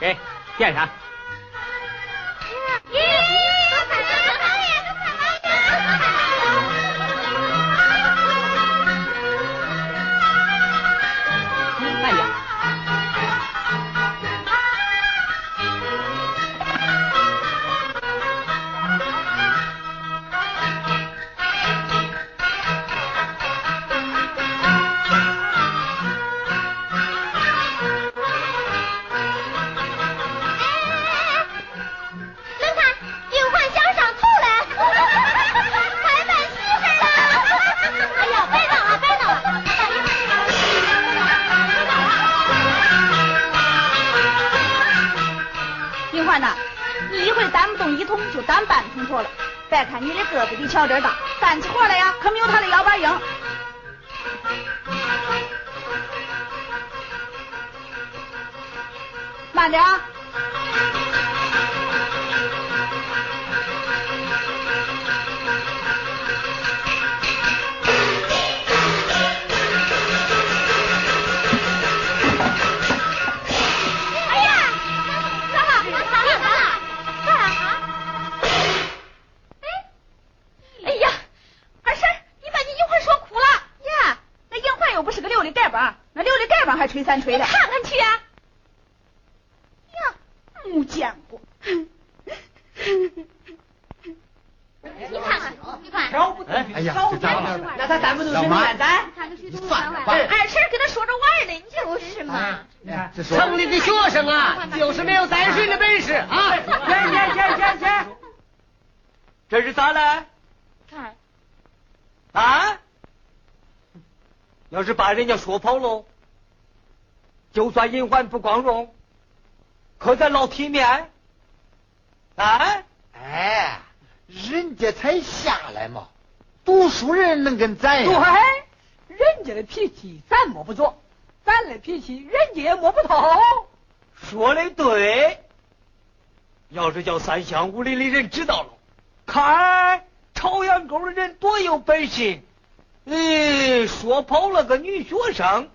给，垫上。的胳膊的翘点大，干起活来呀，可没有他的腰板硬。慢点。啊三锤的，看看去啊！呀，没见过。你看看，你看。哎呀，这咋了？那他咱不都是面咱？算了，二婶跟他说着玩的，就是嘛。城里的学生啊，就是没有担水的本事啊！去去去去去！这是咋了？看。啊？要是把人家说跑喽？就算隐患不光荣，可咱老体面。啊？哎，人家才下来嘛，读书人能跟咱对，人家的脾气咱摸不着，咱的脾气人家也摸不透。说的对，要是叫三乡五里的人知道了，看朝阳沟的人多有本事，嗯，说跑了个女学生，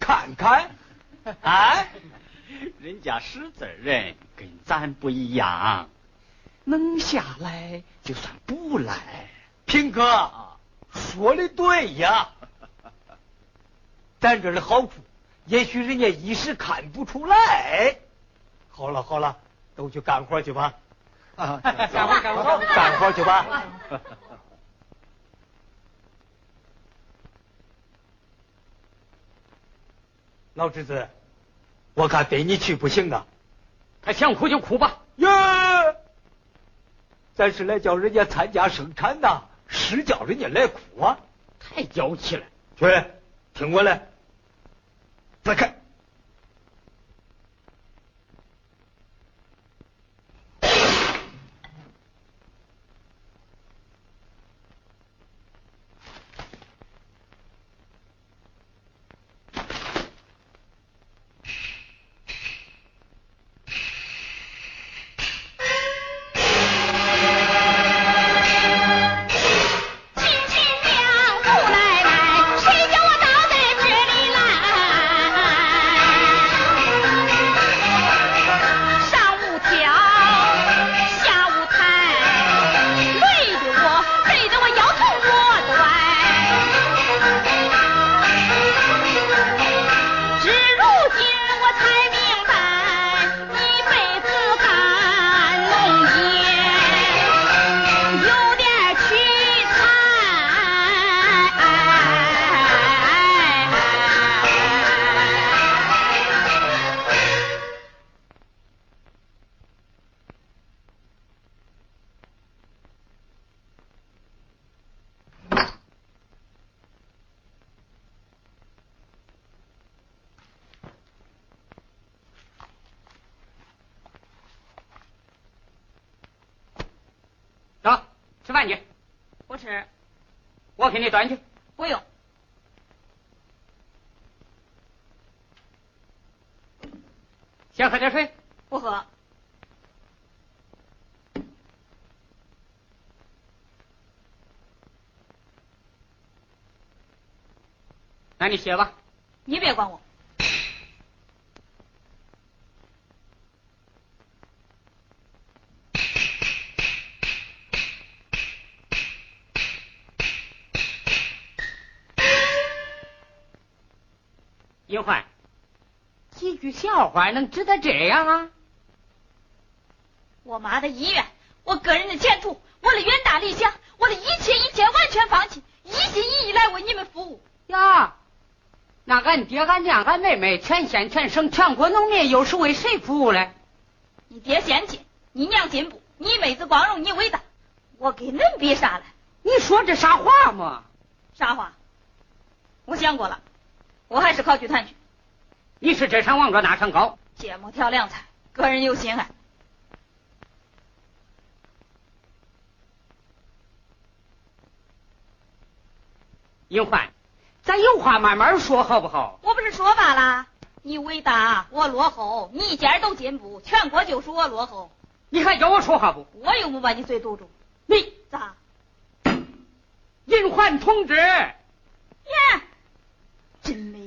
看看。啊，人家识字人跟咱不一样，能下来就算不赖。平哥说的对呀，咱这儿的好处，也许人家一时看不出来。好了好了，都去干活去吧。啊，干活干活干活去吧。老侄子，我看背你去不行啊！他想哭就哭吧。耶，咱是来叫人家参加生产的，是叫人家来哭啊！太娇气了。去，听我来，再看。我给你端去，不用。先喝点水。不喝。那你歇吧。英焕，几句笑话能值得这样啊？我妈的医院，我个人的前途，我的远大理想，我的一切一切完全放弃，一心一意来为你们服务。呀，那俺爹、俺娘、俺妹妹，全县、全省、全国农民，又是为谁服务嘞？你爹先进，你娘进步，你妹子光荣，你伟大，我跟恁比啥嘞？你说这啥话嘛？啥话？我想过了，我还是考剧团去。你是这场王卓那场高？芥末调凉菜，个人有心爱。英焕，咱有话慢慢说，好不好？我不是说罢了，你伟大，我落后，你一家都进步，全国就属我落后。你还叫我说话不？我又没把你嘴堵住。你咋？银焕同志，耶，真没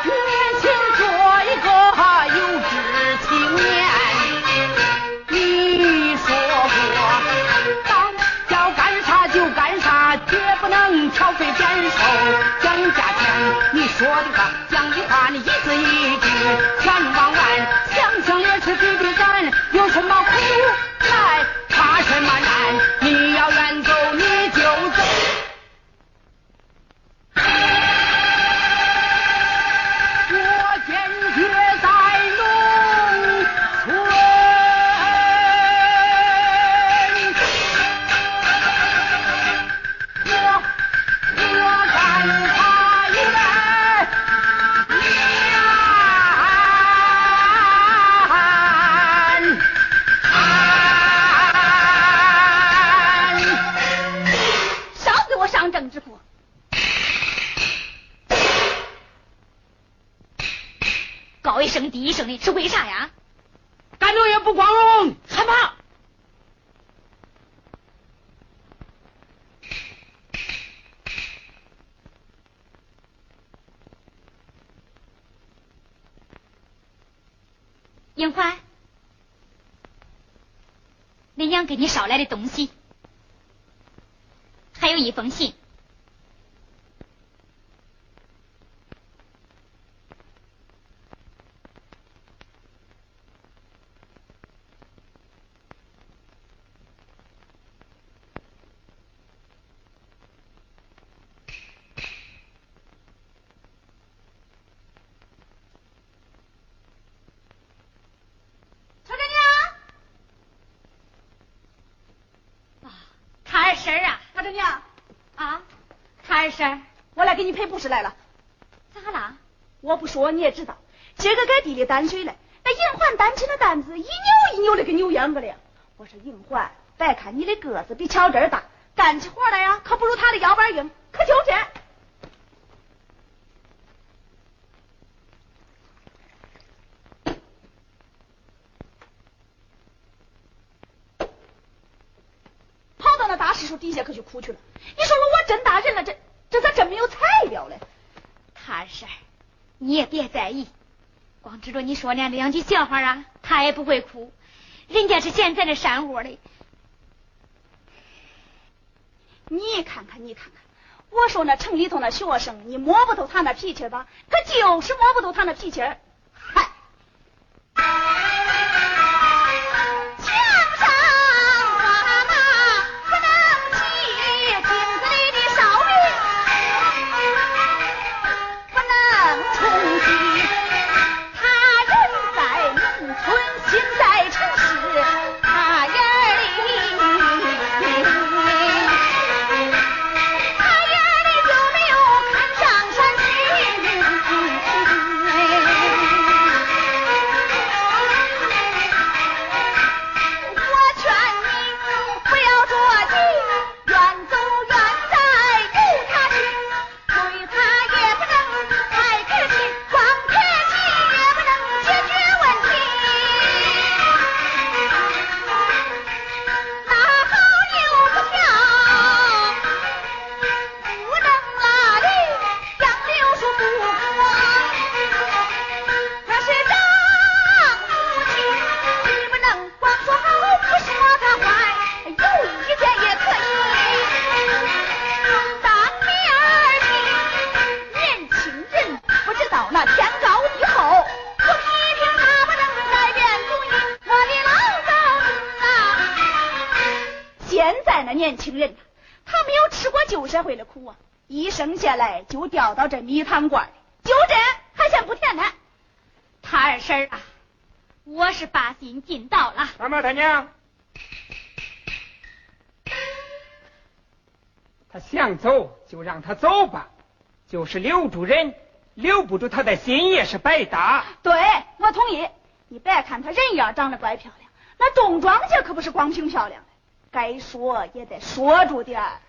要决心做一个有志青年。你说过，当要干啥就干啥，绝不能挑肥拣瘦讲价钱。你说的话讲的话，你一字一句全忘完，想想也是比比咱有什么苦高一声低一声的是为啥呀？干这也不光荣，害怕。英欢，恁娘给你捎来的东西，还有一封信。瞅着呢。啊，看儿婶儿二婶，我来给你赔不是来了。咋啦？我不说你也知道，今个该地里担水来，那银环担起那担子一扭一扭的跟扭秧歌了。我说银环，别看你的个子比巧珍大，干起活来呀可不如他的腰板硬，可就这。跑到那大石树底下可就哭去了。你说说我真大人了，这这咋真没有材料嘞？二婶，你也别在意，光知道你说那两句笑话啊，他也不会哭。人家是现在的山窝的。你看看，你看看，我说那城里头那学生，你摸不透他那脾气吧？可就是摸不透他那脾气。嗨。把心尽到了。二毛他娘，他想走就让他走吧，就是留住人，留不住他的心也是白搭。对，我同意。你别看他人样长得怪漂亮，那种庄稼可不是光凭漂亮的，该说也得说住点儿。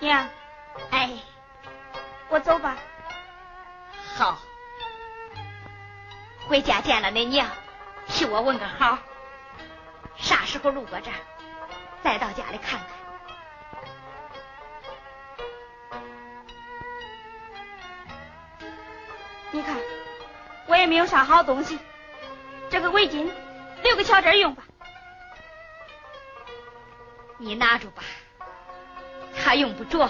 娘，哎，我走吧。好，回家见了恁娘，替我问个好。啥时候路过这儿，再到家里看看。你看，我也没有啥好东西，这个围巾留给巧珍用吧。你拿住吧，他用不着。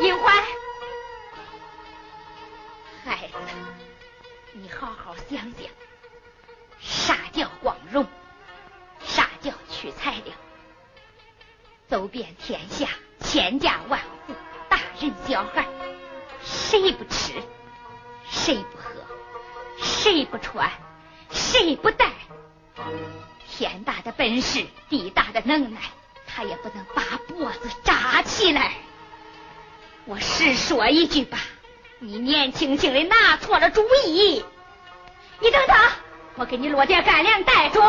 银环，孩子，你好好想想，啥叫光荣？啥叫取材料？走遍天下，千家万户，大人小孩，谁不吃？谁不喝，谁不穿，谁不带？天大的本事，地大的能耐，他也不能把脖子扎起来。我实说一句吧，你年轻轻的拿错了主意。你等等，我给你落点干粮带住。